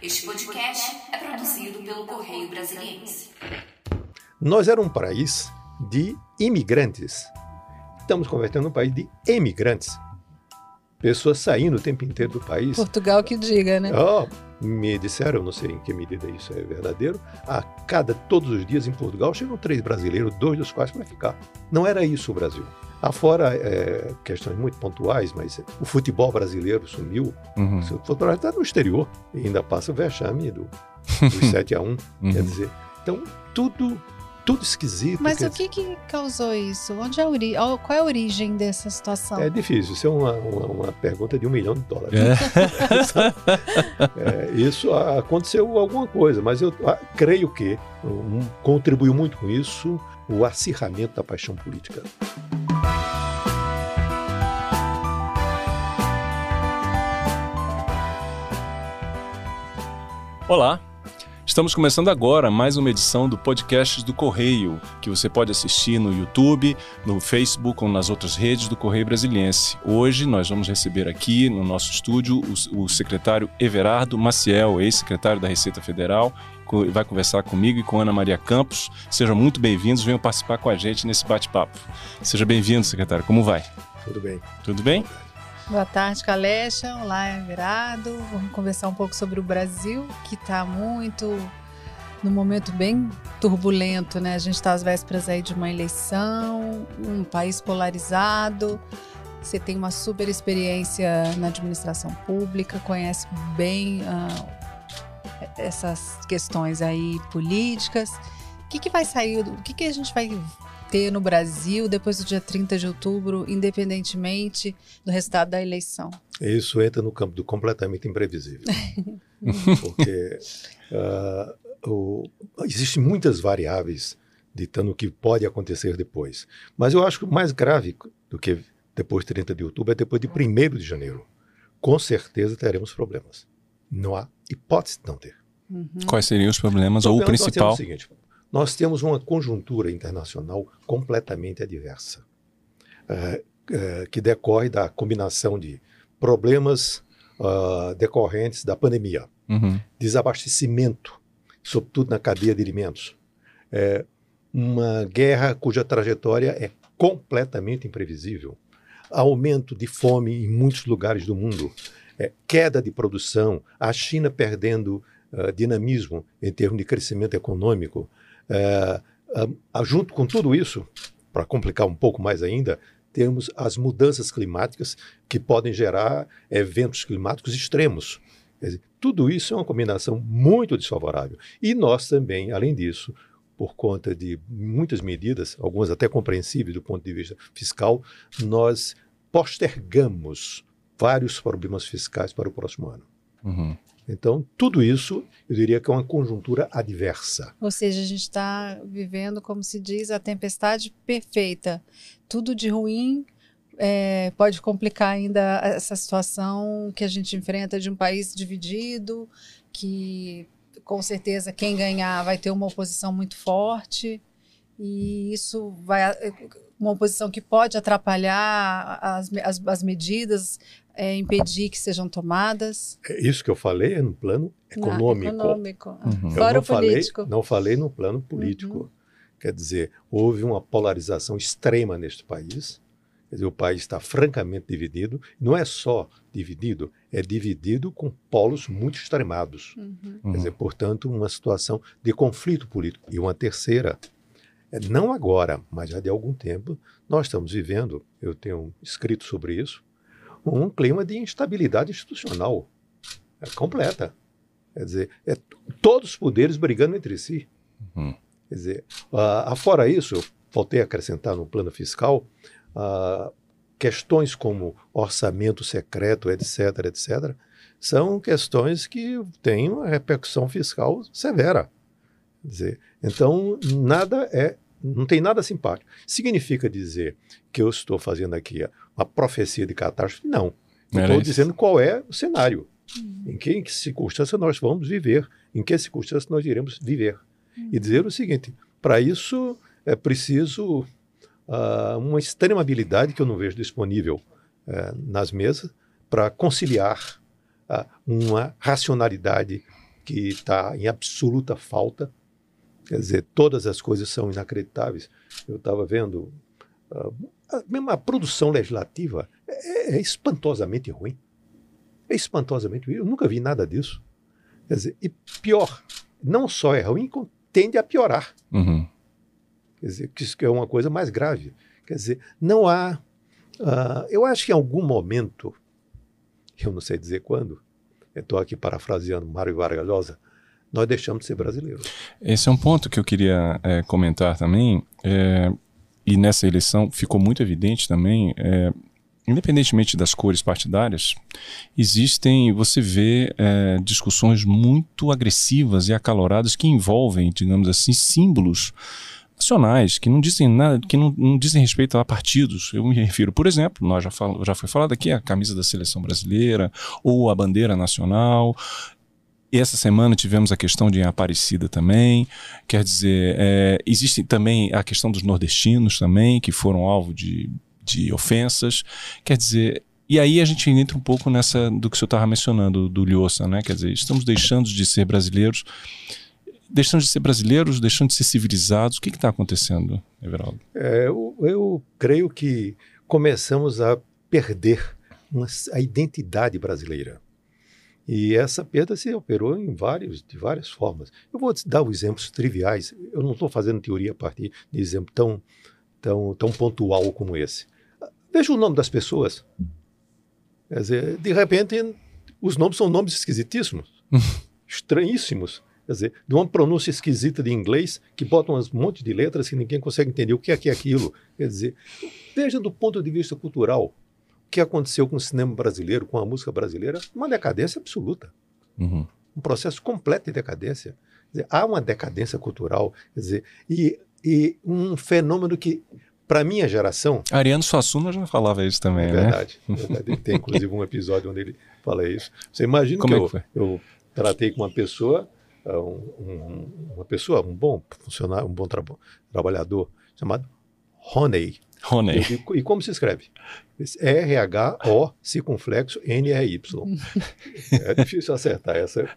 Este podcast é produzido pelo Correio Brasiliense. Nós éramos um país de imigrantes. Estamos convertendo um país de emigrantes. Pessoas saindo o tempo inteiro do país. Portugal que diga, né? Oh, me disseram, não sei em que medida isso é verdadeiro, a cada todos os dias em Portugal chegam três brasileiros, dois dos quais para ficar. Não era isso o Brasil. Afora é, questões muito pontuais, mas o futebol brasileiro sumiu. Uhum. O futebol está no exterior e ainda passa o vexame do, dos 7 a 1 Uhum. Quer dizer, então tudo, tudo esquisito. Mas o que, que causou isso? Onde é a ori... Qual é a origem dessa situação? É difícil, isso é uma, uma, uma pergunta de um milhão de dólares. É. É, isso aconteceu alguma coisa, mas eu ah, creio que um, contribuiu muito com isso o acirramento da paixão política. Olá, estamos começando agora mais uma edição do podcast do Correio, que você pode assistir no YouTube, no Facebook ou nas outras redes do Correio Brasiliense. Hoje nós vamos receber aqui no nosso estúdio o, o secretário Everardo Maciel, ex-secretário da Receita Federal, vai conversar comigo e com Ana Maria Campos. Sejam muito bem-vindos, venham participar com a gente nesse bate-papo. Seja bem-vindo, secretário. Como vai? Tudo bem? Tudo bem? Boa tarde, Calecha. Olá, Everardo. Vamos conversar um pouco sobre o Brasil, que está muito num momento bem turbulento, né? A gente está às vésperas aí de uma eleição, um país polarizado. Você tem uma super experiência na administração pública, conhece bem ah, essas questões aí políticas. O que, que vai sair? O que, que a gente vai ter no Brasil depois do dia 30 de outubro, independentemente do resultado da eleição? Isso entra no campo do completamente imprevisível. Porque ah, o- existem muitas variáveis ditando o que pode acontecer depois. Mas eu acho que o mais grave do que depois de 30 de outubro é depois de 1 de janeiro. Com certeza teremos problemas. Não há hipótese de não ter. Uhum. Quais seriam os problemas ou o temos principal? o seguinte, nós temos uma conjuntura internacional completamente adversa, eh, eh, que decorre da combinação de problemas ah, decorrentes da pandemia, Uhum. desabastecimento, sobretudo na cadeia de alimentos, eh, uma guerra cuja trajetória é completamente imprevisível, aumento de fome em muitos lugares do mundo, eh, queda de produção, a China perdendo ah, dinamismo em termos de crescimento econômico. Eh, ah, junto com tudo isso, para complicar um pouco mais ainda, temos as mudanças climáticas que podem gerar eventos climáticos extremos. Dizer, tudo isso é uma combinação muito desfavorável. E nós também, além disso, por conta de muitas medidas, algumas até compreensíveis do ponto de vista fiscal, nós postergamos vários problemas fiscais para o próximo ano. Uhum. Então, tudo isso, eu diria que é uma conjuntura adversa. Ou seja, a gente está vivendo, como se diz, a tempestade perfeita. Tudo de ruim é, pode complicar ainda essa situação que a gente enfrenta de um país dividido, que com certeza quem ganhar vai ter uma oposição muito forte. E isso vai. Uma oposição que pode atrapalhar as, as, as medidas, é, impedir que sejam tomadas. É Isso que eu falei é no plano econômico. Ah, econômico. Uhum. Eu Fora não o falei, político. não falei no plano político. Quer dizer, houve uma polarização extrema neste país. Quer dizer, o país está francamente dividido. Não é só dividido, é dividido com polos muito extremados. Uhum. Uhum. Quer dizer, portanto, uma situação de conflito político. E uma terceira, é, não agora, mas já de algum tempo, nós estamos vivendo, eu tenho escrito sobre isso, um clima de instabilidade institucional é, completa. Quer dizer, é todos os poderes brigando entre si. Uhum. Quer dizer, ah, afora isso, eu faltei a acrescentar no plano fiscal, ah, questões como orçamento secreto, etc., etc., são questões que têm uma repercussão fiscal severa. Quer dizer, então, nada é, não tem nada simpático. Significa dizer que eu estou fazendo aqui uma profecia de catástrofe? Não. Estou dizendo qual é o cenário. Em que, em que circunstância nós vamos viver, em que circunstância nós iremos viver. E dizer o seguinte: para isso é preciso ah, uma extrema habilidade que eu não vejo disponível eh, nas mesas para conciliar ah, uma racionalidade que está em absoluta falta. Quer dizer, todas as coisas são inacreditáveis. Eu estava vendo, uh, a, mesmo a produção legislativa é, é, espantosamente ruim. É espantosamente ruim. Eu nunca vi nada disso. Quer dizer, e pior, não só é ruim, tende a piorar. Uhum. Quer dizer, que isso é uma coisa mais grave. Quer dizer, não há. Uh, eu acho que em algum momento, eu não sei dizer quando, estou aqui parafraseando Mário Vargas Llosa, nós deixamos de ser brasileiros. Esse é um ponto que eu queria é, comentar também, é, e nessa eleição ficou muito evidente também, é, independentemente das cores partidárias, existem, você vê é, discussões muito agressivas e acaloradas que envolvem, digamos assim, símbolos nacionais que não dizem nada, que não, não, dizem respeito a partidos. Eu me refiro, por exemplo, nós já, falo, já foi falado aqui a camisa da seleção brasileira ou a bandeira nacional. E essa semana tivemos a questão de Aparecida também. Quer dizer, é, existe também a questão dos nordestinos também, que foram alvo de, de ofensas. Quer dizer, e aí a gente entra um pouco nessa do que o senhor estava mencionando, do Lhosa, né? Quer dizer, estamos deixando de ser brasileiros deixando de ser brasileiros, deixando de ser civilizados? O que está acontecendo, Everaldo? É, eu, eu, creio que começamos a perder uma, a identidade brasileira. E essa perda se operou em vários, de várias formas. Eu vou dar exemplos triviais. Eu não estou fazendo teoria a partir de exemplo tão, tão, tão pontual como esse. Veja o nome das pessoas. Quer dizer, de repente, os nomes são nomes esquisitíssimos, estranhíssimos. Quer dizer, de uma pronúncia esquisita de inglês, que bota um monte de letras que ninguém consegue entender o que é que é aquilo. Quer dizer, veja do ponto de vista cultural que aconteceu com o cinema brasileiro, com a música brasileira, uma decadência absoluta. Uhum. Um processo completo de decadência. Dizer, há uma decadência cultural, dizer, e, e um fenômeno que, para minha geração. Ariano Suassuna já falava isso também, é né? Verdade, é verdade. Tem inclusive um episódio onde ele fala isso. Você imagina Como que é eu, que eu tratei com uma pessoa um, um, uma pessoa, um bom funcionário, um bom tra trabalhador, chamado Honey. Honey. E, e como se escreve? R-H-O, circunflexo, N-R-Y. é difícil acertar essa.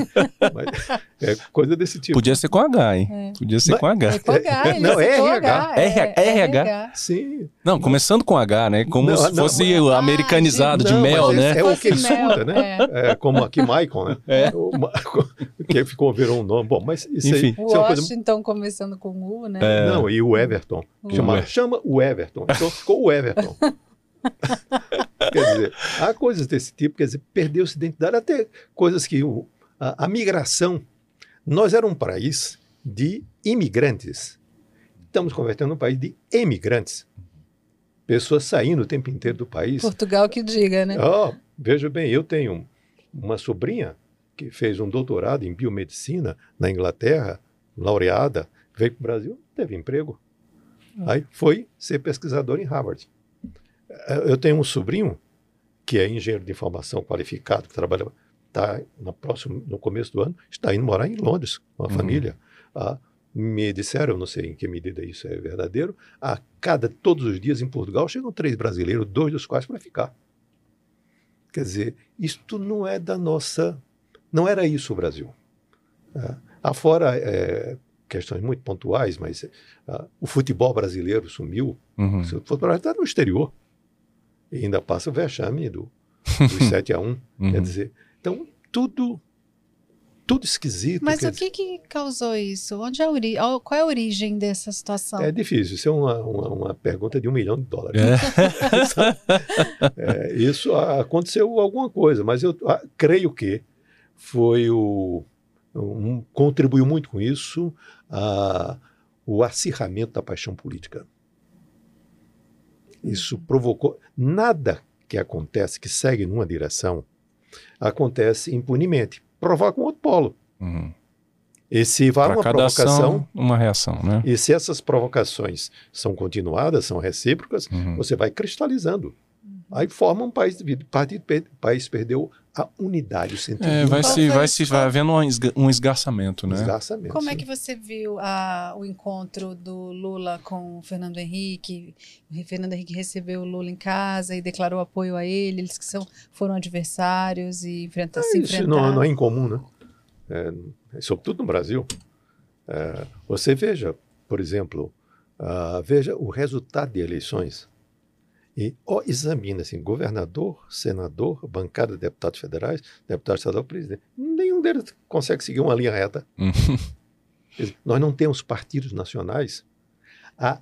Mas é coisa desse tipo. Podia ser com H, hein? É. Podia ser Mas, com H. É com H, não, é RH. É, RH. Sim. Não, começando com H, né? Como não, se não, fosse mas... americanizado ah, de não, mel, né? É, o que ele escuta, né? É. como aqui Michael, né? É. O, que ficou, virou um nome. Bom, mas isso Enfim. aí. O isso é Washington coisa... começando com U, né? É. Não, e o Everton. Chama, chama o Everton. Então ficou o Everton. Quer dizer, há coisas desse tipo, quer dizer, perdeu-se identidade, até coisas que o, a, a, migração. Nós éramos um país de imigrantes. Estamos convertendo um país de emigrantes. Pessoas saindo o tempo inteiro do país. Portugal que diga, né? Oh, veja bem, eu tenho uma sobrinha que fez um doutorado em biomedicina na Inglaterra, laureada, veio para o Brasil, teve emprego. Aí foi ser pesquisador em Harvard. Eu tenho um sobrinho que é engenheiro de informação qualificado, que trabalha tá no próximo no começo do ano, está indo morar em Londres com a Uhum. família. Ah, me disseram, eu não sei em que medida isso é verdadeiro, a cada todos os dias em Portugal chegam três brasileiros, dois dos quais para ficar. Quer dizer, isto não é da nossa, não era isso o Brasil. Ah, afora é, questões muito pontuais, mas ah, o futebol brasileiro sumiu. Uhum. O futebol brasileiro está no exterior. E ainda passa o vexame do, dos 7 a 1. Uhum. Quer dizer, então tudo tudo esquisito. Mas o que, que causou isso? Onde é a ori... Qual é a origem dessa situação? É difícil, isso é uma, uma, uma pergunta de um milhão de dólares. É. É, isso aconteceu alguma coisa, mas eu ah, creio que foi o. Um, contribuiu muito com isso a, o acirramento da paixão política. Isso provocou. Nada que acontece, que segue numa direção, acontece impunemente. Provoca um outro polo. Uhum. E se vai Pra uma provocação, ação, uma reação, né? e se essas provocações são continuadas, são recíprocas, Uhum. você vai cristalizando. Aí forma um país dividido. O país perdeu a unidade, o sentido É, vai se, vai se vai havendo um esga- um esgarçamento, né? desgraçamento. Como é sim. que você viu a- o encontro do Lula com o Fernando Henrique? O Fernando Henrique recebeu o Lula em casa e declarou apoio a ele. Eles que são, foram adversários e enfrenta, se Isso enfrentaram. não, não é incomum, né? é, sobretudo no Brasil. É, você veja, por exemplo, uh, veja o resultado de eleições e oh, examina assim, governador, senador, bancada de deputados federais, deputado estadual, presidente. Nenhum deles consegue seguir uma linha reta. dizer, nós não temos partidos nacionais. A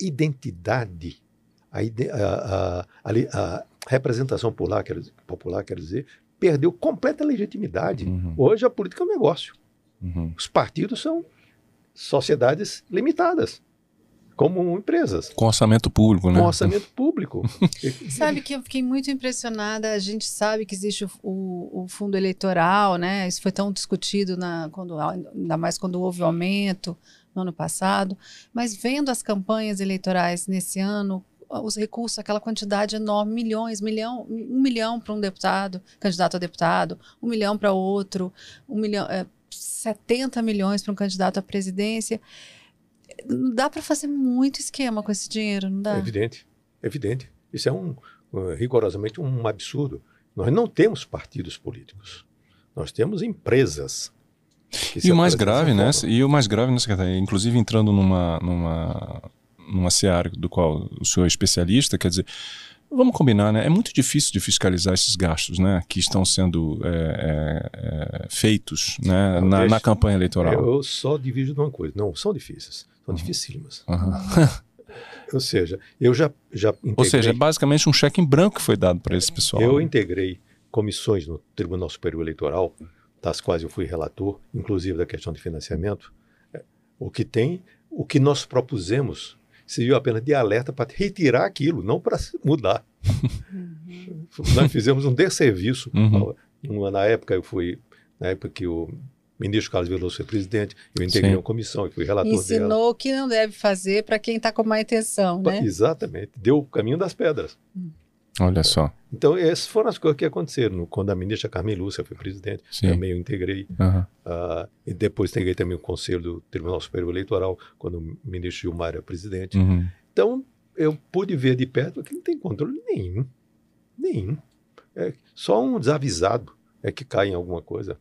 identidade, a, a, a, a representação popular quer, popular, quer dizer, perdeu completa legitimidade. Uhum. Hoje a política é um negócio. Uhum. Os partidos são sociedades limitadas, como empresas. Com orçamento público, né? Com orçamento público. sabe que eu fiquei muito impressionada. A gente sabe que existe o, o, o, fundo eleitoral, né? Isso foi tão discutido na, quando, ainda mais quando houve o aumento no ano passado. Mas vendo as campanhas eleitorais nesse ano, os recursos, aquela quantidade enorme, milhões, milhão, um milhão para um deputado, candidato a deputado, um milhão para outro, um milhão, é, 70 milhões para um candidato à presidência. Não dá para fazer muito esquema com esse dinheiro, não dá? É evidente, é evidente. Isso é um, rigorosamente um absurdo. Nós não temos partidos políticos. Nós temos empresas. E o mais grave, né? E o mais grave, né, secretário? Inclusive entrando numa, numa numa seara do qual o senhor é especialista, quer dizer, vamos combinar, né? É muito difícil de fiscalizar esses gastos, né? Que estão sendo é, é, é feitos né? Na, na, campanha eleitoral. Eu só divido uma coisa. Não, são difíceis. São uhum. dificílimas. Uhum. Ou seja, eu já, já integrei... Ou seja, é basicamente um cheque em branco que foi dado para esse pessoal. Eu né? integrei comissões no Tribunal Superior Eleitoral, das quais eu fui relator, inclusive da questão de financiamento. É, o que tem, o que nós propusemos serviu apenas de alerta para retirar aquilo, não para mudar. Uhum. Nós fizemos um desserviço. Uhum. Na época eu fui, na época que o ministro Carlos Veloso foi presidente, eu integrei Sim. uma comissão e fui relator Ensinou o que não deve fazer para quem está com má intenção, né? Exatamente. Deu o caminho das pedras. Uhum. Olha só. Então, essas foram as coisas que aconteceram. Quando a ministra Carmen Lúcia foi presidente, Sim. também eu integrei. Uhum. Uh, e depois integrei também o Conselho do Tribunal Superior Eleitoral, quando o ministro Gilmar era presidente. Uhum. Então, eu pude ver de perto que não tem controle nenhum. Nenhum. É só um desavisado é que cai em alguma coisa.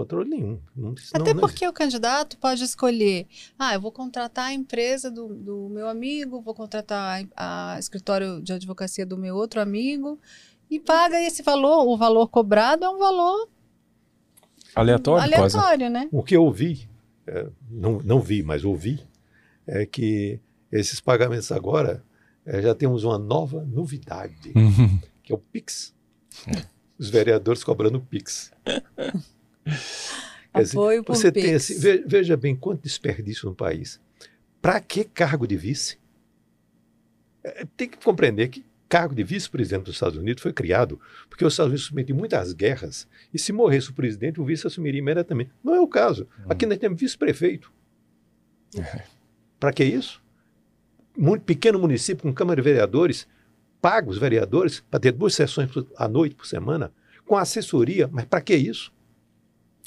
Controle nenhum. Não, Até não, porque não o candidato pode escolher: ah, eu vou contratar a empresa do, do meu amigo, vou contratar a, a, escritório de advocacia do meu outro amigo e paga esse valor. O valor cobrado é um valor aleatório, aleatório quase. né? O que eu ouvi, é, não, não vi, mas ouvi, é que esses pagamentos agora é, já temos uma nova novidade, uhum. que é o Pix. Os vereadores cobrando Pix. Apoio dizer, você tem assim, veja bem quanto desperdício no país. Para que cargo de vice? É, tem que compreender que cargo de vice-presidente dos Estados Unidos foi criado porque os Estados Unidos submetiam muitas guerras e se morresse o presidente, o vice assumiria imediatamente. Não é o caso. Hum. Aqui nós temos vice-prefeito. É. Para que isso? Muito pequeno município com Câmara de Vereadores, paga os vereadores para ter duas sessões à noite por semana, com assessoria, mas para que isso?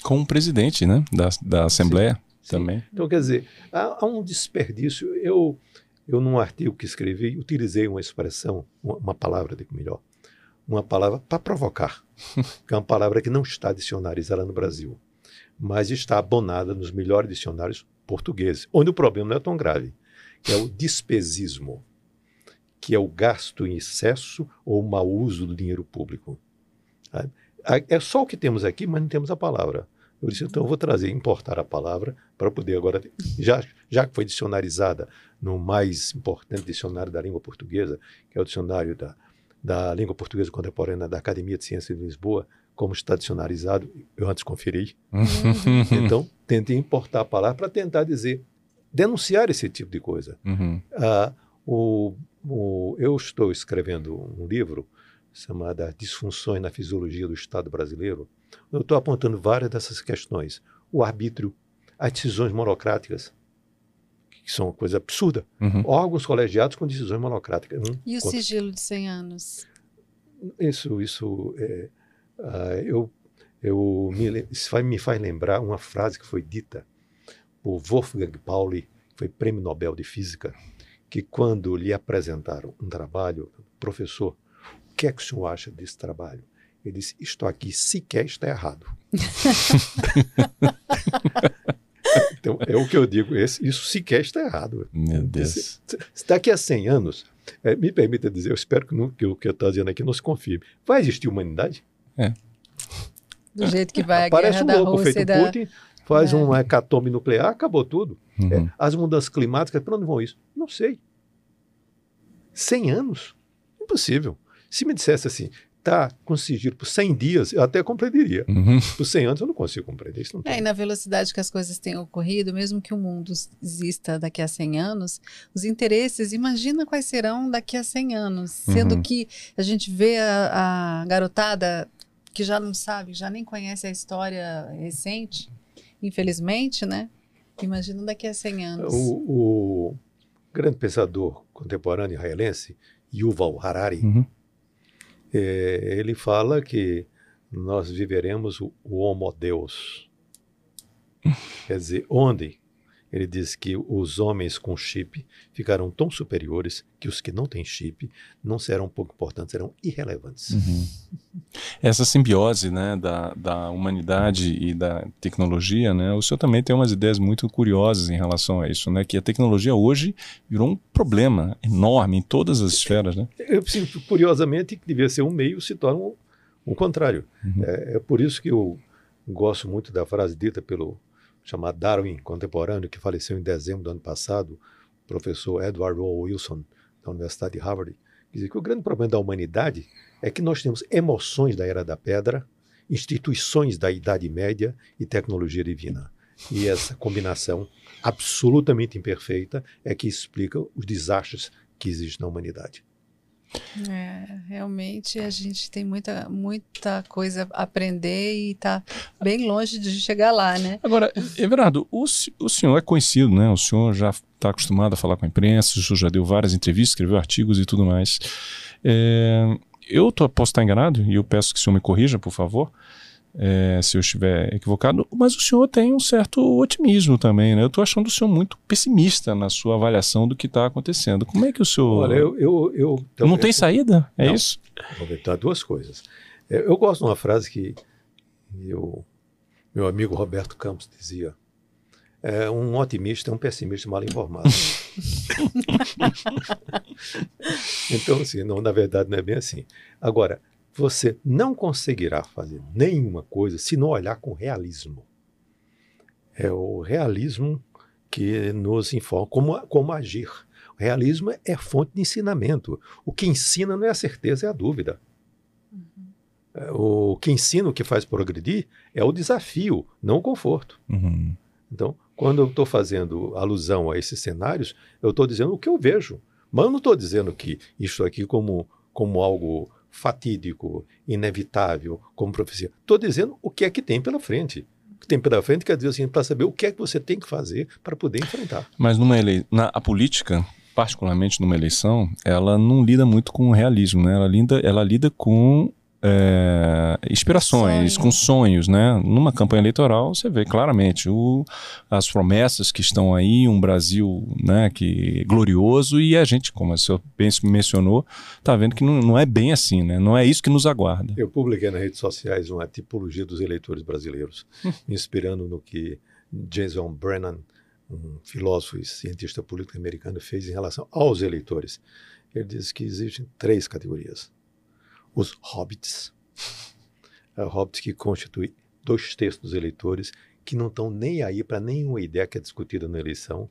Com o presidente né, da, da Assembleia sim, também. Sim. Então, quer dizer, há, há, um desperdício. Eu, eu, num artigo que escrevi, utilizei uma expressão, uma, uma palavra, digo melhor, uma palavra para provocar, que é uma palavra que não está dicionarizada no Brasil, mas está abonada nos melhores dicionários portugueses, onde o problema não é tão grave, que é o despesismo, que é o gasto em excesso ou mau uso do dinheiro público. É só o que temos aqui, mas não temos a palavra. Eu disse, então eu vou trazer, importar a palavra para poder agora, já, já que foi dicionarizada no mais importante dicionário da língua portuguesa, que é o dicionário da, da língua portuguesa contemporânea da Academia de Ciências de Lisboa, como está dicionarizado, eu antes conferi. Uhum. então, tentei importar a palavra para tentar dizer, denunciar esse tipo de coisa. Uhum. Ah, o, o, eu estou escrevendo um livro chamado Disfunções na Fisiologia do Estado Brasileiro, eu estou apontando várias dessas questões. O arbítrio, as decisões monocráticas, que são uma coisa absurda. Uhum. Órgãos colegiados com decisões monocráticas. Um e o contra... sigilo de 100 anos? Isso, isso é, uh, eu, eu me, isso vai, me faz lembrar uma frase que foi dita por Wolfgang Pauli, que foi prêmio Nobel de Física, que quando lhe apresentaram um trabalho, professor, que é que o senhor acha desse trabalho? Ele disse: Isto aqui sequer está errado. então, é o que eu digo: esse, isso sequer está errado. Meu Deus. Se, daqui a 100 anos, é, me permita dizer, eu espero que, não, que o que eu estou dizendo aqui não se confirme. Vai existir humanidade? É. Do jeito que vai a Aparece guerra um da louco Rússia feito da... Putin, faz É. um hecatombe nuclear, acabou tudo. Uhum. É, as mudanças climáticas, para onde vão isso? Não sei. 100 anos? Impossível. Se me dissesse assim, tá com sigilo por 100 dias, eu até compreenderia. Uhum. Por 100 anos eu não consigo compreender isso. Não É, e na velocidade que as coisas têm ocorrido, mesmo que o mundo exista daqui a 100 anos, os interesses, imagina quais serão daqui a 100 anos. Sendo Uhum. que a gente vê a, a garotada que já não sabe, já nem conhece a história recente, infelizmente, né? Imagina daqui a 100 anos. O, o grande pensador contemporâneo israelense, Yuval Harari, Uhum. É, ele fala que nós viveremos o, o Homo Deus. Quer dizer, onde ele diz que os homens com chip ficarão tão superiores que os que não têm chip não serão pouco importantes, serão irrelevantes. Uhum. Essa simbiose né, da, da humanidade e da tecnologia, né, o senhor também tem umas ideias muito curiosas em relação a isso, né, que a tecnologia hoje virou um problema enorme em todas as esferas. Né? Eu sinto, curiosamente, que devia ser um meio, se torna um, um contrário. Uhum. É, é por isso que eu gosto muito da frase dita pelo chamado Darwin contemporâneo, que faleceu em dezembro do ano passado, o professor Edward O. Wilson, da Universidade de Harvard, que diz que o grande problema da humanidade é que nós temos emoções da Era da Pedra, instituições da Idade Média e tecnologia divina. E essa combinação absolutamente imperfeita é que explica os desastres que existem na humanidade. É, realmente a gente tem muita, muita coisa a aprender e está bem longe de chegar lá, né? Agora, Everardo, o, o senhor é conhecido, né? O senhor já está acostumado a falar com a imprensa, o senhor já deu várias entrevistas, escreveu artigos e tudo mais. É, eu tô, posso estar enganado e eu peço que o senhor me corrija, por favor, é, se eu estiver equivocado, mas o senhor tem um certo otimismo também, né? Eu estou achando o senhor muito pessimista na sua avaliação do que está acontecendo. Como é que o senhor. Olha, eu. eu, eu Não tem saída? É Não. isso? Vou inventar duas coisas. Eu gosto de uma frase que eu, meu amigo Roberto Campos dizia: é, um otimista é um pessimista mal informado. então, assim, não, na verdade não é bem assim. Agora, você não conseguirá fazer nenhuma coisa se não olhar com realismo. É o realismo que nos informa como, como agir. O realismo é fonte de ensinamento. O que ensina não é a certeza, é a dúvida. É, O que ensina, o que faz progredir, é o desafio, não o conforto. Uhum. Então, quando eu estou fazendo alusão a esses cenários, eu estou dizendo o que eu vejo. Mas eu não estou dizendo que isso aqui como, como algo fatídico, inevitável, como profecia. Estou dizendo o que é que tem pela frente. O que tem pela frente quer dizer assim, para saber o que é que você tem que fazer para poder enfrentar. Mas numa ele... na a política, particularmente numa eleição, ela não lida muito com o realismo, né? Ela lida, ela lida com é, inspirações, Sonho. com sonhos, né? Numa campanha eleitoral, você vê claramente o, as promessas que estão aí, um Brasil, né, que glorioso e a gente, como o senhor bem mencionou, está vendo que não, não é bem assim, né? Não é isso que nos aguarda. Eu publiquei nas redes sociais uma tipologia dos eleitores brasileiros, inspirando no que Jason Brennan, um filósofo e cientista político americano, fez em relação aos eleitores. Ele diz que existem três categorias. Os hobbits, é, hobbits que constituem dois terços dos eleitores que não estão nem aí para nenhuma ideia que é discutida na eleição.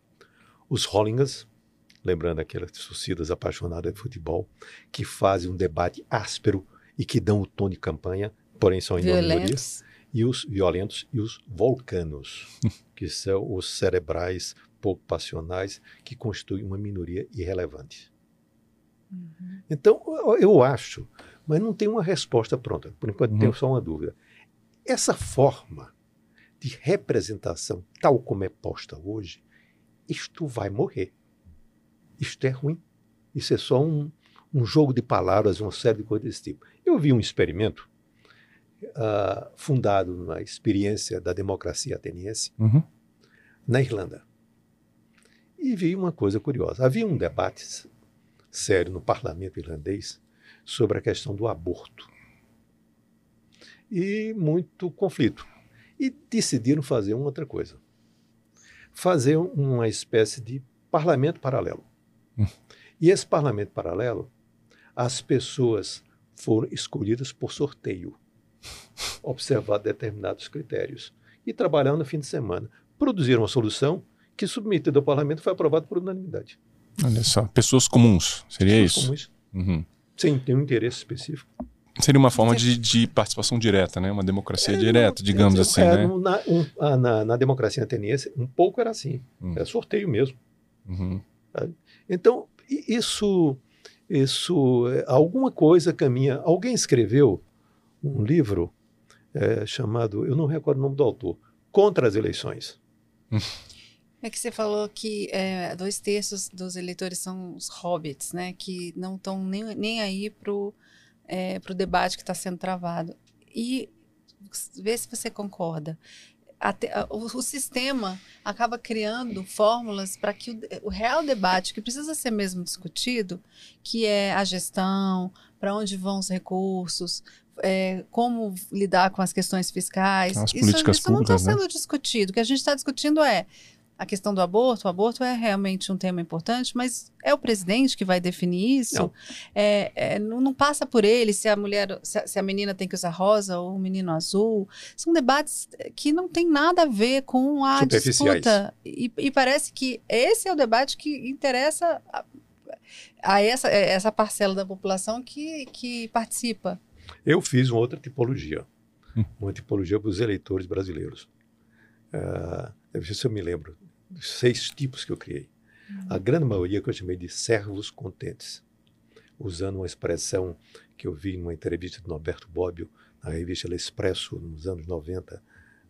Os Hollingas, lembrando aquelas torcidas apaixonadas de futebol, que fazem um debate áspero e que dão o tom de campanha, porém são em minoria. Violentos. E os violentos e os vulcanos, que são os cerebrais pouco passionais, que constituem uma minoria irrelevante. Então, eu- eu acho, mas não tem uma resposta pronta. Por enquanto, Uhum. tenho só uma dúvida. Essa forma de representação, tal como é posta hoje, isto vai morrer. Isto é ruim. Isso é só um, um jogo de palavras, uma série de coisas desse tipo. Eu vi um experimento ah, fundado na experiência da democracia ateniense Uhum. na Irlanda. E vi uma coisa curiosa. Havia um debate sério no parlamento irlandês sobre a questão do aborto. e muito conflito. E decidiram fazer uma outra coisa. Fazer uma espécie de parlamento paralelo. Hum. E esse parlamento paralelo, as pessoas foram escolhidas por sorteio, observado determinados critérios, e trabalharam no fim de semana. Produziram uma solução que, submetida ao parlamento, foi aprovada por unanimidade. Olha só, pessoas comuns, seria Pessoas isso? comuns, Uhum. Sem nenhum interesse específico. Seria uma forma de, de participação direta, né? Uma democracia É, direta, digamos é, assim, é, né? no- Na, um- ah, na- na democracia ateniense, um pouco era assim. Hum. Era sorteio mesmo. Uhum. Então, i- isso, isso, é, alguma coisa caminha. Alguém escreveu um livro é, chamado, eu não recordo o nome do autor, Contra as Eleições. É que você falou que é, dois terços dos eleitores são os hobbits, né? Que não estão nem, nem aí pro, é, pro debate que está sendo travado. E vê se você concorda. Até- o, o sistema acaba criando fórmulas para que o, o real debate, que precisa ser mesmo discutido, que é a gestão, para onde vão os recursos, é, como lidar com as questões fiscais. As isso políticas isso não está públicas, né? sendo discutido. O que a gente está discutindo é a questão do aborto. O aborto é realmente um tema importante, mas é o presidente que vai definir isso. Não. É, é, não, não passa por ele se a mulher, se a, se a menina tem que usar rosa ou o menino azul. São debates que não tem nada a ver com a disputa. E, e parece que esse é o debate que interessa a, a essa, essa parcela da população que, que participa. Eu fiz uma outra tipologia, Hum. uma tipologia para os eleitores brasileiros. Ah, deve ser se eu me lembro, seis tipos que eu criei. A grande maioria que eu chamei de servos contentes, usando uma expressão que eu vi numa entrevista do Norberto Bobbio na revista Expresso, nos anos 90,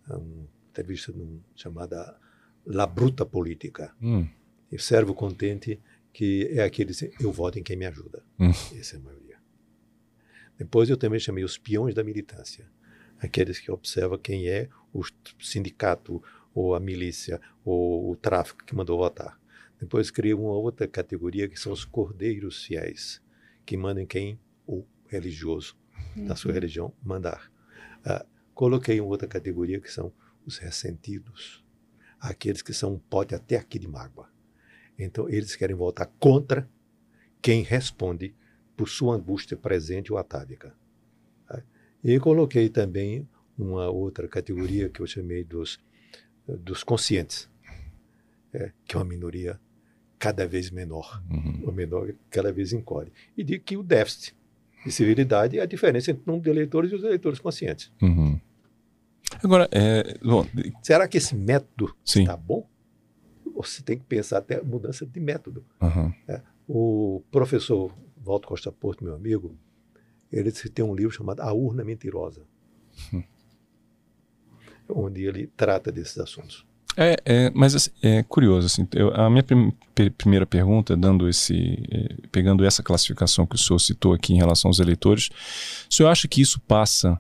uma entrevista chamada La Bruta Política. Hum. E servo contente que é aquele eu voto em quem me ajuda. Hum. Essa é a maioria. Depois eu também chamei os peões da militância, aqueles que observam quem é o sindicato, ou a milícia, ou o tráfico que mandou votar. Depois criei uma outra categoria que são os cordeiros fiéis, que mandam em quem o religioso da sua religião mandar. Ah, coloquei uma outra categoria que são os ressentidos, aqueles que são um pote até aqui de mágoa. Então eles querem votar contra quem responde por sua angústia presente ou atávica. Tá? E coloquei também uma outra categoria que eu chamei dos, dos conscientes, é, que é uma minoria cada vez menor, Uhum. o menor cada vez encolhe. E digo que o déficit de civilidade é a diferença entre número de eleitores e os eleitores conscientes. Uhum. Agora, é, bom, Será que esse método sim. está bom? Você tem que pensar até a mudança de método. Uhum. O professor Walter Costa Porto, meu amigo, ele tem um livro chamado A Urna Mentirosa, Hum. Onde ele trata desses assuntos. É, é, mas assim, é curioso, assim, eu- a minha prim- primeira pergunta, dando esse, eh, pegando essa classificação que o senhor citou aqui em relação aos eleitores, o senhor acha que isso passa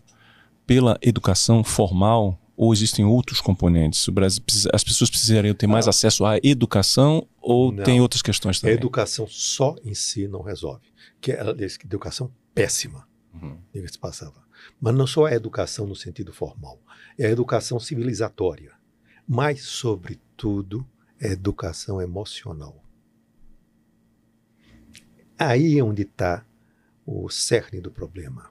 pela educação formal ou existem outros componentes? Brasil, as pessoas precisariam ter mais Não. acesso à educação ou Não. tem outras questões A também? educação só em si não resolve, que é a educação péssima, Uhum. diga-se passava. Mas não só a educação no sentido formal, é a educação civilizatória, mas, sobretudo, a educação emocional. Aí é onde está o cerne do problema.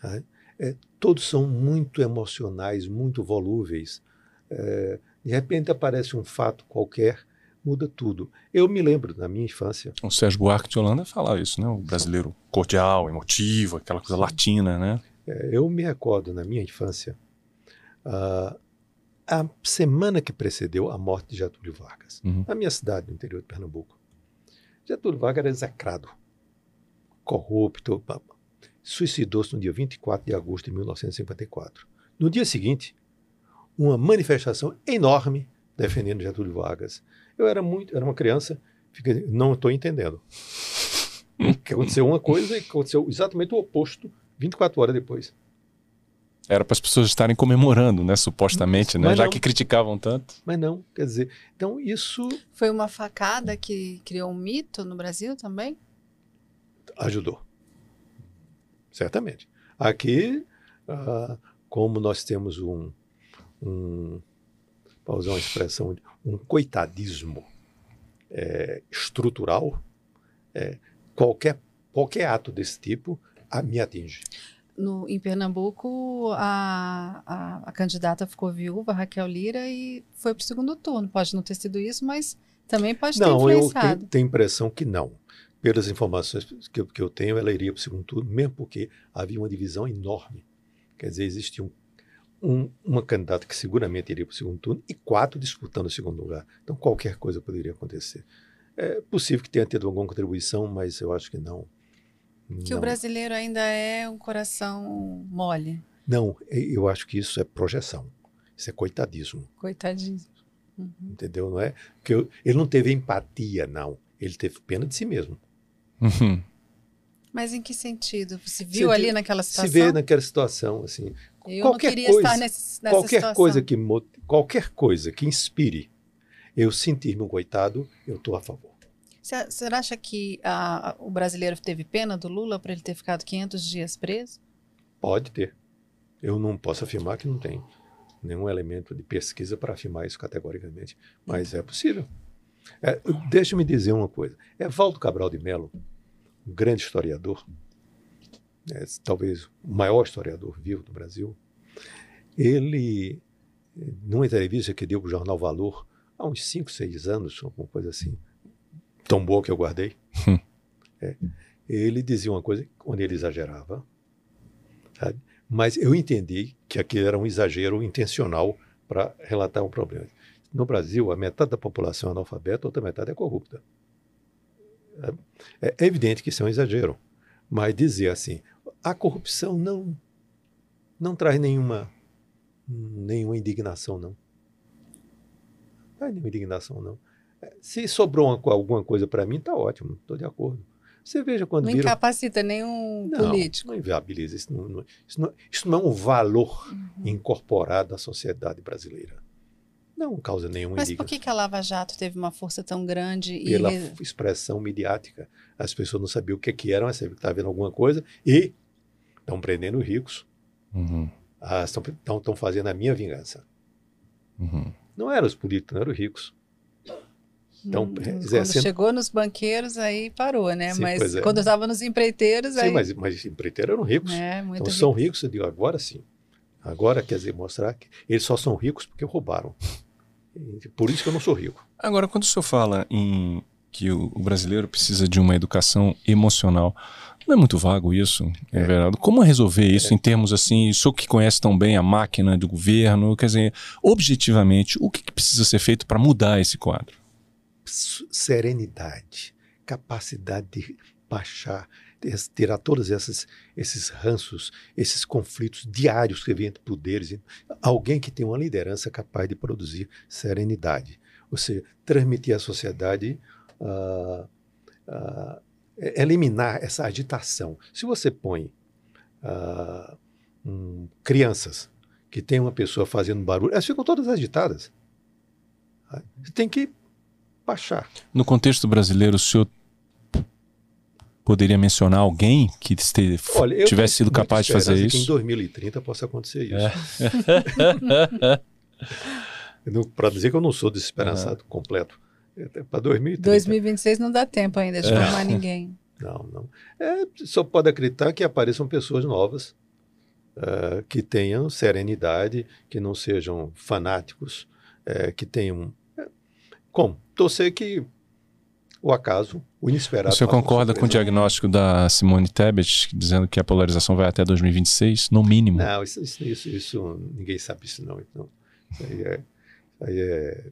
tá? É, todos são muito emocionais, muito volúveis. É, de repente aparece um fato qualquer, muda tudo. Eu me lembro, na minha infância, O Sérgio Buarque de Holanda falava isso, né? O brasileiro cordial, emotivo, aquela coisa latina, né? É, Eu me recordo na minha infância, ah, a semana que precedeu a morte de Getúlio Vargas, Uhum. na minha cidade, no interior de Pernambuco. Getúlio Vargas era execrado, corrupto, suicidou-se no dia 24 de agosto de 1954. No dia seguinte, uma manifestação enorme defendendo Getúlio Vargas. Eu era muito, era uma criança, fiquei, não estou entendendo. Que aconteceu uma coisa e aconteceu exatamente o oposto 24 horas depois. Era para as pessoas estarem comemorando, né? Supostamente, né? Mas Já não. que criticavam tanto. Mas não, quer dizer, então isso Foi uma facada que criou um mito no Brasil também? ajudou. Certamente. Aqui, ah, como nós temos um, um para usar uma expressão, um coitadismo é, estrutural, é, qualquer, qualquer ato desse tipo me atinge. No, em Pernambuco, a, a, a, candidata ficou viúva, Raquel Lira, e foi para o segundo turno. Pode não ter sido isso, mas também pode ter não, influenciado. Não, eu tenho, tenho impressão que não. Pelas informações que eu, que eu tenho, ela iria para o segundo turno, mesmo porque havia uma divisão enorme. Quer dizer, existia um, um, uma candidata que seguramente iria para o segundo turno e quatro disputando o segundo lugar. Então, qualquer coisa poderia acontecer. É possível que tenha tido alguma contribuição, mas eu acho que não. Que não. o brasileiro ainda é um coração mole. Não, eu acho que isso é projeção. Isso é coitadismo. Coitadismo. Uhum. Entendeu? Não é? Que eu, ele não teve empatia, não. Ele teve pena de si mesmo. Uhum. Mas em que sentido? Você viu se ali naquela situação? Se vê naquela situação, assim. Eu qualquer não queria coisa, estar nesse, nessa qualquer situação. Coisa que, qualquer coisa que inspire eu sentir-me um coitado, eu estou a favor. Você acha que a, o brasileiro teve pena do Lula para ele ter ficado 500 dias preso? Pode ter. Eu não posso afirmar que não tem nenhum elemento de pesquisa para afirmar isso categoricamente, mas é possível. É, Deixa-me dizer uma coisa. Evaldo Cabral de Mello, um grande historiador, é, talvez o maior historiador vivo do Brasil, ele, numa entrevista que deu para o jornal Valor, há uns 5, 6 anos, alguma coisa assim, tão boa que eu guardei. Hum. é, ele dizia uma coisa onde ele exagerava, sabe? mas eu entendi que aquilo era um exagero intencional para relatar um problema. No Brasil, a metade da população é analfabeta, a outra metade é corrupta. É, é evidente que isso é um exagero, mas dizer assim, a corrupção não não traz nenhuma nenhuma indignação, não. Não traz nenhuma indignação, não. Se sobrou uma, alguma coisa para mim, está ótimo, estou de acordo. Você veja quando. Não vira... incapacita nenhum não, político. Não inviabiliza. Isso não, não, isso, não, isso não é um valor uhum. incorporado à sociedade brasileira. Não causa nenhuma Mas por que, que a Lava Jato teve uma força tão grande? Pela e... expressão midiática. As pessoas não sabiam o que, que era, mas sabiam que estava vendo alguma coisa e estão prendendo ricos. Uhum. Ah, estão fazendo a minha vingança. Uhum. Não eram os políticos, não eram os ricos. Então, hum, quando chegou nos banqueiros, aí parou, né? Sim, mas é. quando estava nos empreiteiros, sim, aí... mas, mas empreiteiros eram ricos. É, muito então, rico. são ricos, eu digo, agora sim. Agora, quer dizer, mostrar que eles só são ricos porque roubaram. Por isso que eu não sou rico. Agora, quando o senhor fala em que o, o brasileiro precisa de uma educação emocional, não é muito vago isso, é, é. verdade? Como resolver isso é. em termos assim, o senhor que conhece tão bem a máquina do governo, quer dizer, objetivamente, o que, que precisa ser feito para mudar esse quadro? Serenidade, capacidade de baixar, tirar todos esses, esses ranços, esses conflitos diários que vêm entre poderes. Alguém que tem uma liderança capaz de produzir serenidade, ou seja, transmitir à sociedade, uh, uh, eliminar essa agitação. Se você põe uh, um, crianças que tem uma pessoa fazendo barulho, elas ficam todas agitadas. Você tem que baixar. No contexto brasileiro, o senhor poderia mencionar alguém que este, Olha, tivesse sido capaz de fazer isso? Que em 2030 possa acontecer isso. É. Para dizer que eu não sou desesperançado uhum. completo. Para 2030. 2026 não dá tempo ainda de é. formar ninguém. Não, não. É, só pode acreditar que apareçam pessoas novas, uh, que tenham serenidade, que não sejam fanáticos, uh, que tenham. Uh, como? Torcer que o acaso, o inesperado. O senhor concorda com o diagnóstico da Simone Tebet, dizendo que a polarização vai até 2026, no mínimo? Não, isso, isso, isso, isso ninguém sabe isso não. Então, isso aí é, isso aí é,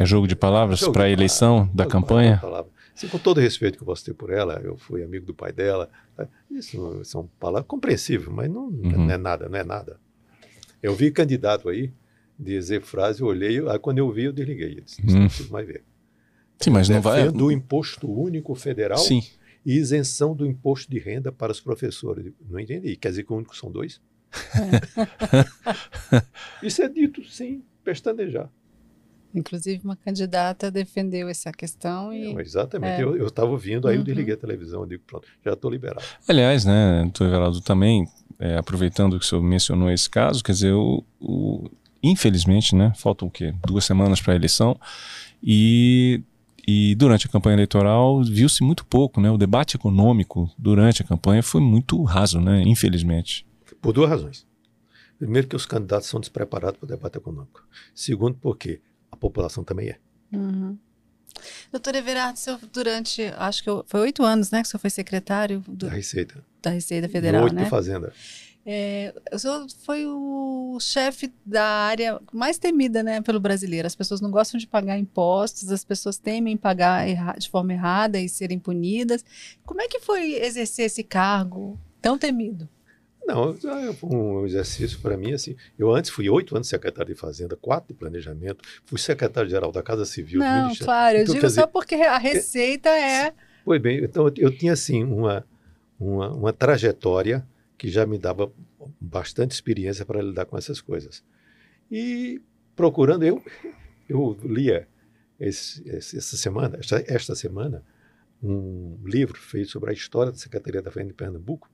é jogo de palavras para a eleição da campanha? Assim, com todo o respeito que eu posso ter por ela, eu fui amigo do pai dela. Isso são palavras compreensíveis, mas não, uhum. não é nada, não é nada. Eu vi candidato aí dizer frase, eu olhei, aí quando eu vi, eu desliguei. Eu disse, hum. não preciso mais ver. Sim, mas não vai. do imposto único federal Sim. e isenção do imposto de renda para os professores. Não entendi. Quer dizer que o único são dois? Isso é dito sem pestanejar. Inclusive, uma candidata defendeu essa questão e. Não, exatamente. É. Eu estava ouvindo, aí uhum. eu desliguei a televisão, eu digo, pronto, já estou liberado. Aliás, né, doutor Everaldo, também é, aproveitando que o senhor mencionou esse caso, quer dizer, o, o infelizmente, né, faltam o quê? Duas semanas para a eleição e, e durante a campanha eleitoral viu-se muito pouco, né? O debate econômico durante a campanha foi muito raso, né? Infelizmente. Por duas razões. Primeiro, que os candidatos são despreparados para o debate econômico. Segundo, porque a população também é. Uhum. Doutor Everardo, senhor, durante, acho que foi oito anos, né, que o senhor foi secretário do, Da Receita. da Receita Federal, Oito né? Fazenda. É, o senhor foi o chefe da área mais temida, né, pelo brasileiro. As pessoas não gostam de pagar impostos, as pessoas temem pagar de forma errada e serem punidas. Como é que foi exercer esse cargo tão temido? Não, foi um exercício para mim assim. Eu antes fui oito anos secretário de Fazenda, quatro de planejamento, fui secretário-geral da Casa Civil. não, claro, eu Então, digo quer só dizer, porque a receita é. Foi bem, então eu- eu tinha assim uma, uma, uma trajetória que já me dava bastante experiência para lidar com essas coisas. E procurando, eu, eu lia esse, esse- essa semana, esta, esta semana, um livro feito sobre a história da Secretaria da Fazenda de Pernambuco,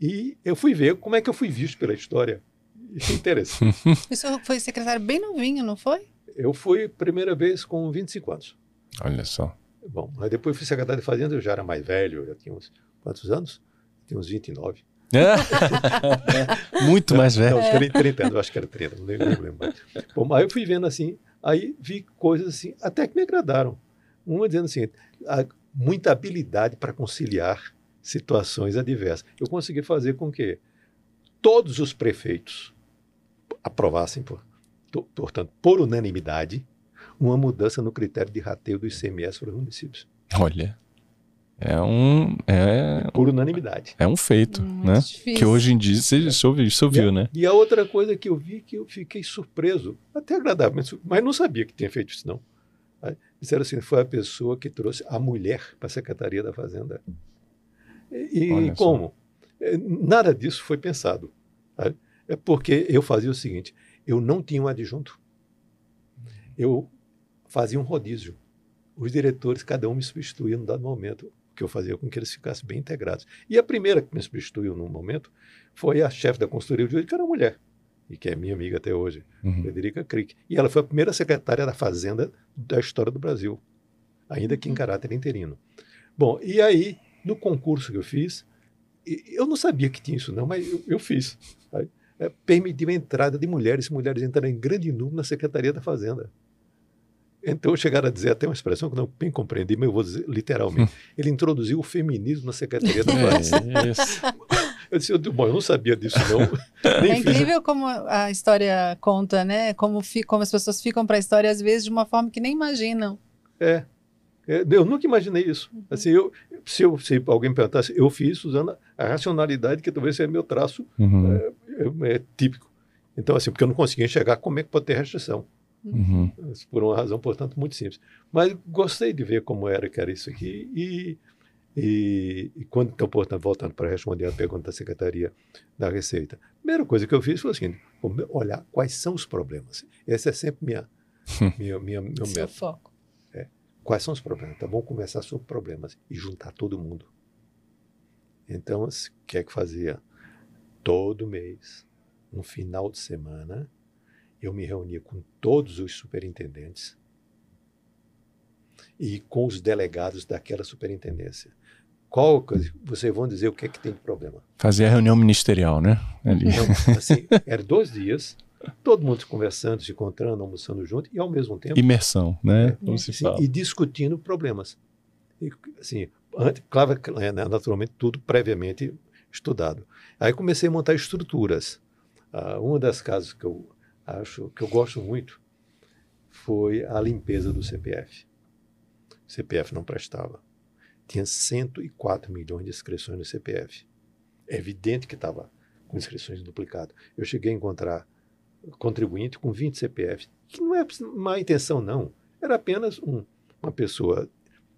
e eu fui ver como é que eu fui visto pela história. Isso é interessante. O senhor foi secretário bem novinho, não foi? eu fui primeira vez com 25 anos. Olha só. Bom, mas depois fui secretário de Fazenda, eu já era mais velho, já tinha uns quantos anos? Tinha uns 29. muito mais velho. Não, uns 30, 30 anos, eu acho que era 30, não lembro, mais. Bom, aí eu fui vendo assim, aí vi coisas assim, até que me agradaram. Uma dizendo assim, muita habilidade para conciliar situações adversas. Eu consegui fazer com que todos os prefeitos aprovassem, por, to- portanto, por unanimidade, uma mudança no critério de rateio do ICMS para os municípios. Olha. É um, é, Por unanimidade. é um feito, Muito né? difícil. Que hoje em dia você você ouviu, você ouviu, né? E a outra coisa que eu vi que eu fiquei surpreso, até agradavelmente, sur- mas não sabia que tinha feito isso, não. Disseram assim, foi a pessoa que trouxe a mulher para a Secretaria da Fazenda. E, e Olha como? Eh, Nada disso foi pensado. sabe? É porque eu fazia o seguinte, eu não tinha um adjunto. Eu fazia um rodízio. Os diretores, cada um me substituía num dado momento, que eu fazia com que eles ficassem bem integrados. E a primeira que me substituiu num momento foi a chefe da consultoria jurídica, que era uma mulher, e que é minha amiga até hoje, Uhum. Frederica Crick. E ela foi a primeira secretária da Fazenda da história do Brasil, ainda que em caráter interino. Bom, e aí, no concurso que eu fiz, eu não sabia que tinha isso não, mas eu, eu fiz. sabe? É, permitiu a entrada de mulheres, mulheres entraram em grande número na Secretaria da Fazenda. Então chegaram a dizer até uma expressão que eu não bem compreendi, mas eu vou dizer literalmente. Ele introduziu o feminismo na Secretaria da Fazenda. É. Eu disse, eu, bom, eu não sabia disso não. Nem É fiz incrível como a história conta, né? Como, fi- como as pessoas ficam para a história, às vezes, de uma forma que nem imaginam. É. É, eu nunca imaginei isso. Assim, eu, se, eu, se alguém perguntasse, eu fiz usando a racionalidade, que talvez seja meu traço Uhum, é, é típico. Então, assim, porque eu não conseguia enxergar como é que pode ter restrição. Uhum. Por uma razão, portanto, muito simples. Mas gostei de ver como era que era isso aqui. E, e, e quando, então, portanto, voltando para responder a pergunta da Secretaria da Receita, a primeira coisa que eu fiz foi vamos olhar quais são os problemas. Esse é sempre minha, minha, minha, meu Seu método. foco. Quais são os problemas? Então, vamos conversar sobre problemas e juntar todo mundo. Então, o que é que fazia? Todo mês, um final de semana, eu me reunia com todos os superintendentes e com os delegados daquela superintendência. Qual? Vocês vão dizer o que é que tem de problema. Fazia a reunião ministerial, né? Ali. Assim, eram dois dias, todo mundo conversando, se encontrando, almoçando junto e, ao mesmo tempo, Imersão, né? Como se Sim, fala. e discutindo problemas. E, assim, antes, claro, é, né, naturalmente, tudo previamente estudado. Aí comecei a montar estruturas. Ah, uma das casas que eu acho que eu gosto muito foi a limpeza do CPF. O CPF não prestava. Tinha 104 milhões de inscrições no CPF. É evidente que estava com inscrições duplicadas. Eu cheguei a encontrar contribuinte com 20 CPFs, que não é má intenção, não. Era apenas um- uma pessoa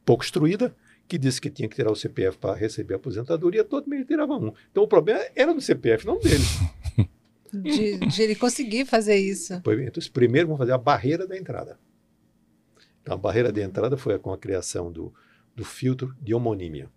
pouco instruída que disse que tinha que tirar o CPF para receber a aposentadoria, todo mês tirava um. Então o problema era do CPF, não dele. De, de ele conseguir fazer isso. Então, os primeiros vão fazer a barreira da entrada. Então, a barreira de entrada foi com a criação do, do filtro de homonímia.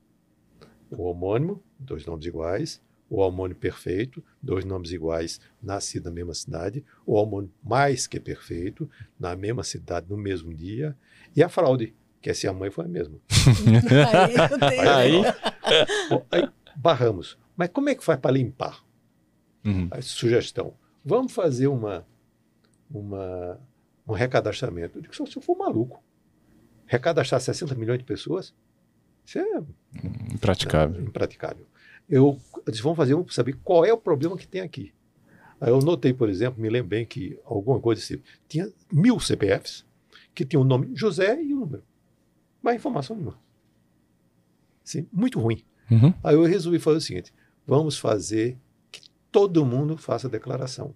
O homônimo, dois nomes iguais, o homônio perfeito, dois nomes iguais, nascido na mesma cidade, o homônio mais que perfeito, na mesma cidade, no mesmo dia, e a fraude, que é se a mãe foi a mesma. Aí Aí? Aí barramos. Mas como é que faz para limpar? Uhum. A sugestão. Vamos fazer uma, uma, um recadastramento. Eu digo, só se eu for maluco. Recadastrar 60 milhões de pessoas? Isso é Impraticável. impraticável. Eu disse, vamos fazer um saber qual é o problema que tem aqui. Aí eu notei, por exemplo, me lembro bem que alguma coisa assim, tinha mil CPFs que tinham o nome José e o número. Mas informação nenhuma. Sim, muito ruim. Uhum. Aí eu resolvi fazer o seguinte: vamos fazer todo mundo faça declaração.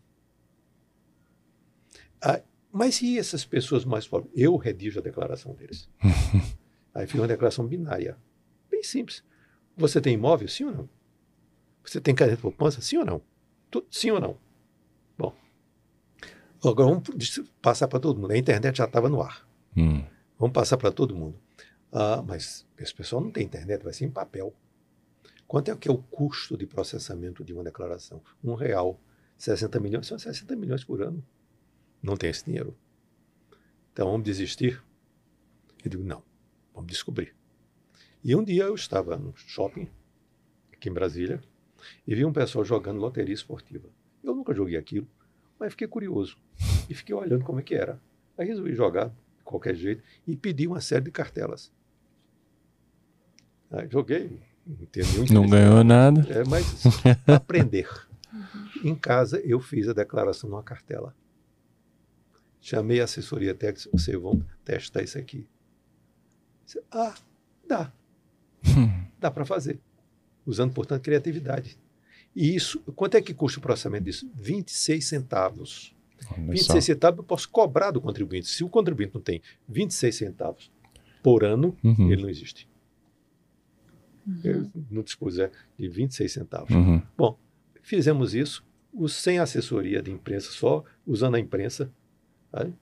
Ah, mas e essas pessoas mais pobres? Eu redijo a declaração deles. Aí fica uma declaração binária. Bem simples. Você tem imóvel, sim ou não? Você tem caneta de poupança, sim ou não? Tu- sim ou não? Bom. Agora vamos passar para todo mundo. A internet já estava no ar. Hum. Vamos passar para todo mundo. Ah, mas esse pessoal não tem internet, vai ser em papel. Quanto é que é o custo de processamento de uma declaração? Um real. 60 milhões são 60 milhões por ano. Não tem esse dinheiro. Então vamos desistir? Eu digo, não, vamos descobrir. E um dia eu estava no shopping, aqui em Brasília, e vi um pessoal jogando loteria esportiva. Eu nunca joguei aquilo, mas fiquei curioso. E fiquei olhando como é que era. Aí resolvi jogar de qualquer jeito e pedi uma série de cartelas. Aí joguei, nenhum Não ganhou nada. É, mas aprender. Em casa, eu fiz a declaração numa cartela. Chamei a assessoria técnica, vocês vão testar isso aqui. Ah, dá. Dá para fazer. Usando, portanto, criatividade. E isso, quanto é que custa o processamento disso? 26 centavos. Olha 26 só. centavos eu posso cobrar do contribuinte. Se o contribuinte não tem 26 centavos por ano, Uhum. ele não existe. Eu não dispuser de 26 centavos. Uhum. Bom, fizemos isso, sem assessoria de imprensa, só usando a imprensa. Sabe?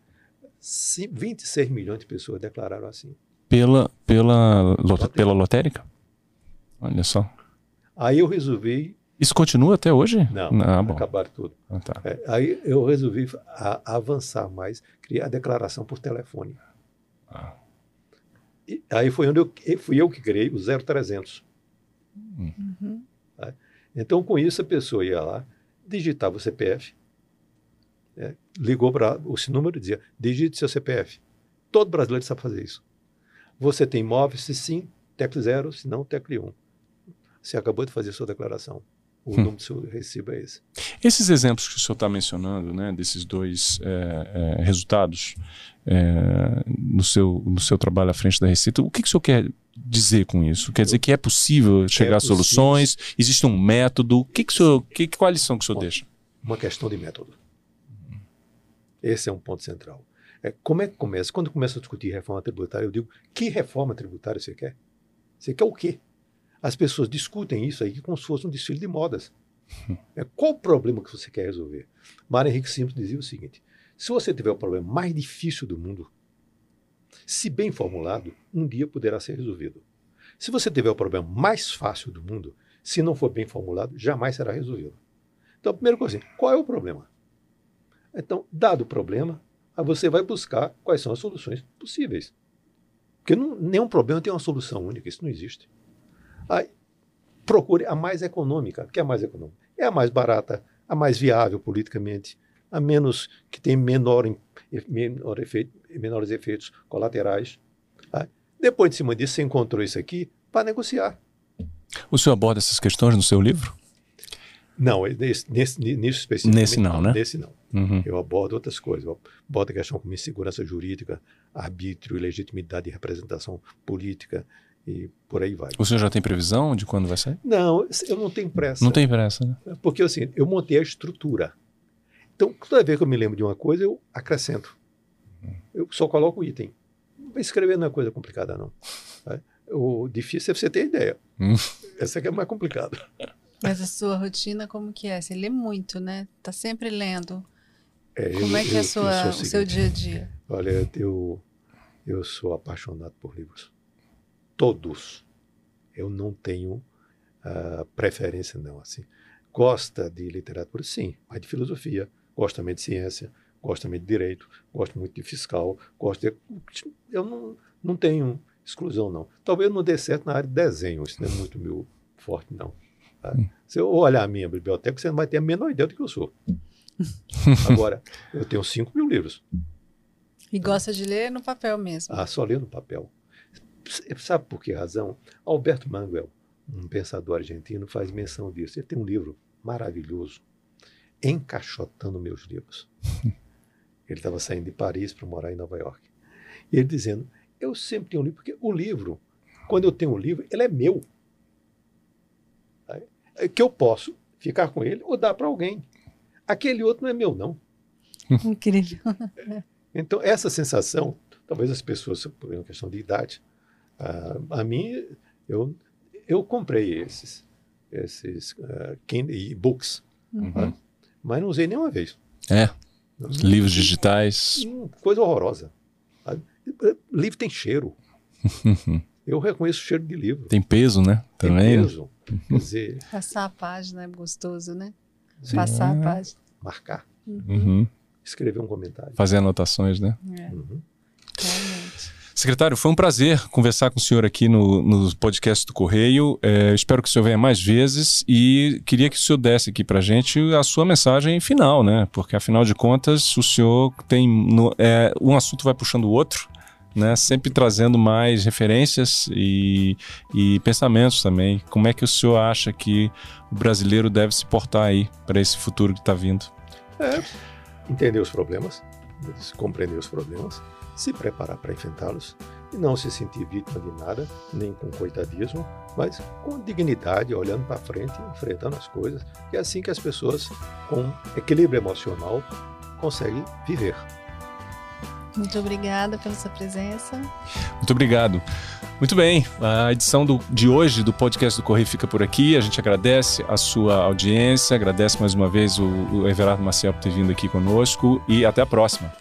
Ci- 26 milhões de pessoas declararam assim. Pela, pela, lot- pela lotérica? Olha só. Aí eu resolvi. Isso continua até hoje? Não, Ah, bom. acabaram tudo. Ah, tá. É, aí eu resolvi a- avançar mais, criar a declaração por telefone. Ah. E aí foi onde eu, fui eu que criei o 0300. Uhum. Então, com isso, a pessoa ia lá, digitava o CPF, né, ligou para o número e dizia: digite seu CPF. Todo brasileiro sabe fazer isso. Você tem imóvel? Se sim, TEC 0, se não, TEC 1. Você acabou de fazer sua declaração. O Hum. número do seu recibo é esse. Esses exemplos que o senhor está mencionando, né, desses dois é, é, resultados é, no, seu, no seu trabalho à frente da Receita, o que, que o senhor quer dizer com isso? Quer dizer que é possível chegar a soluções? Existe um método? O que, que o senhor, que, qual a lição que o senhor Bom, deixa? Uma questão de método. Esse é um ponto central. É, como é que começa? Quando começa a discutir reforma tributária, eu digo: que reforma tributária você quer? Você quer o quê? As pessoas discutem isso aí como se fosse um desfile de modas. É, qual o problema que você quer resolver? Mário Henrique Simples dizia o seguinte: se você tiver o problema mais difícil do mundo, se bem formulado, um dia poderá ser resolvido. Se você tiver o problema mais fácil do mundo, se não for bem formulado, jamais será resolvido. Então, a primeira coisa, qual é o problema? Então, dado o problema, aí você vai buscar quais são as soluções possíveis. Porque não- nenhum problema tem uma solução única, isso não existe. Aí, procure a mais econômica. O que é a mais econômica? É a mais barata, a mais viável politicamente, a menos que tem menor, menor efeito, menores efeitos colaterais. Depois de cima disso, você encontrou isso aqui para negociar. O senhor aborda essas questões no seu livro? Não, nesse, nesse, nisso especificamente. Nesse não, né? Nesse não. Uhum. Eu abordo outras coisas. Eu abordo a questão como insegurança jurídica, arbítrio, legitimidade de representação política e por aí vai. O senhor já tem previsão de quando vai sair? Não, eu não tenho pressa. Não tem pressa, né? Porque assim, eu montei a estrutura. Então, toda vez que eu me lembro de uma coisa, eu acrescento. Eu só coloco o item. Escrever não é coisa complicada, não. É. O difícil é você ter ideia. Hum. Essa que é mais complicada. Mas a sua rotina como que é? Você lê muito, né? Tá sempre lendo. É, Como eu- é que é sua, sou o seu dia a dia? Olha, eu, eu sou apaixonado por livros. Todos. Eu não tenho ah, preferência, não. Assim. gosta de literatura? Sim, mas de filosofia. Gosta também de ciência, gosta também de direito, gosta muito de fiscal, gosta de... Eu não, não tenho exclusão, não. Talvez não dê certo na área de desenho, isso não é muito meu forte, não. Tá? Hum. Se eu olhar a minha biblioteca, você não vai ter a menor ideia do que eu sou. Agora, eu tenho 5 mil livros. E gosta de ler no papel mesmo? Ah, só ler no papel. Sabe por que razão? Alberto Manguel, um pensador argentino, faz menção disso. Ele tem um livro maravilhoso, Encaixotando Meus Livros. Ele estava saindo de Paris para morar em Nova York. E ele dizendo: Eu sempre tenho um livro, porque o livro, quando eu tenho um livro, ele é meu. É que eu posso ficar com ele ou dar para alguém. Aquele outro não é meu, não. Incrível. Então, essa sensação, talvez as pessoas, por uma questão de idade, uh, a mim, eu, eu comprei esses, esses uh, e-books, uhum. uh, mas não usei nenhuma vez. É. Livros digitais. Coisa horrorosa. Livro tem cheiro. Eu reconheço o cheiro de livro. Tem peso, né? Também. Tem peso. Quer dizer... Passar a página é gostoso, né? Sim. Passar a é. página. Marcar. Uhum. uhum. Escrever um comentário. Fazer anotações, né? É. Uhum. Secretário, foi um prazer conversar com o senhor aqui no, no podcast do Correio. É, espero que o senhor venha mais vezes e queria que o senhor desse aqui para gente a sua mensagem final, né? Porque afinal de contas o senhor tem no, é, um assunto vai puxando o outro, né? Sempre trazendo mais referências e, e pensamentos também. Como é que o senhor acha que o brasileiro deve se portar aí para esse futuro que está vindo? É, entender os problemas, compreender os problemas se preparar para enfrentá-los e não se sentir vítima de nada, nem com coitadismo, mas com dignidade, olhando para frente, enfrentando as coisas. E é assim que as pessoas, com equilíbrio emocional, conseguem viver. Muito obrigada pela sua presença. Muito obrigado. Muito bem, a edição do, de hoje do podcast do Correio fica por aqui. A gente agradece a sua audiência, agradece mais uma vez o, o Everardo Maciel por ter vindo aqui conosco e até a próxima.